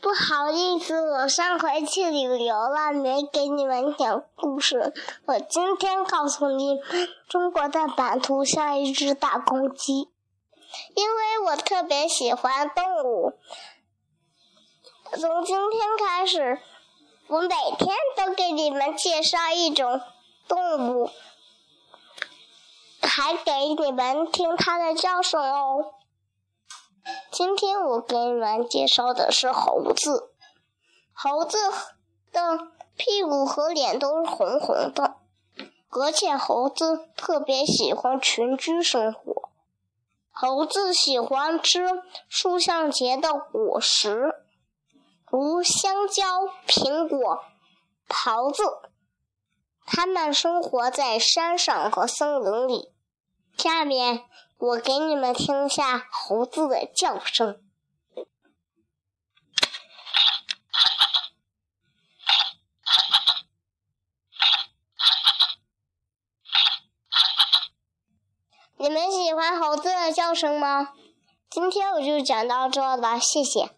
不好意思，我上回去旅游了，没给你们讲故事。我今天告诉你，中国的版图像一只大公鸡，因为我特别喜欢动物。从今天开始，我每天都给你们介绍一种动物，还给你们听它的叫声哦。今天我给你们介绍的是猴子。猴子的屁股和脸都是红红的，而且猴子特别喜欢群居生活。猴子喜欢吃树上结的果实，如香蕉、苹果、桃子。它们生活在山上和森林里。下面。我给你们听一下猴子的叫声。你们喜欢猴子的叫声吗？今天我就讲到这了，谢谢。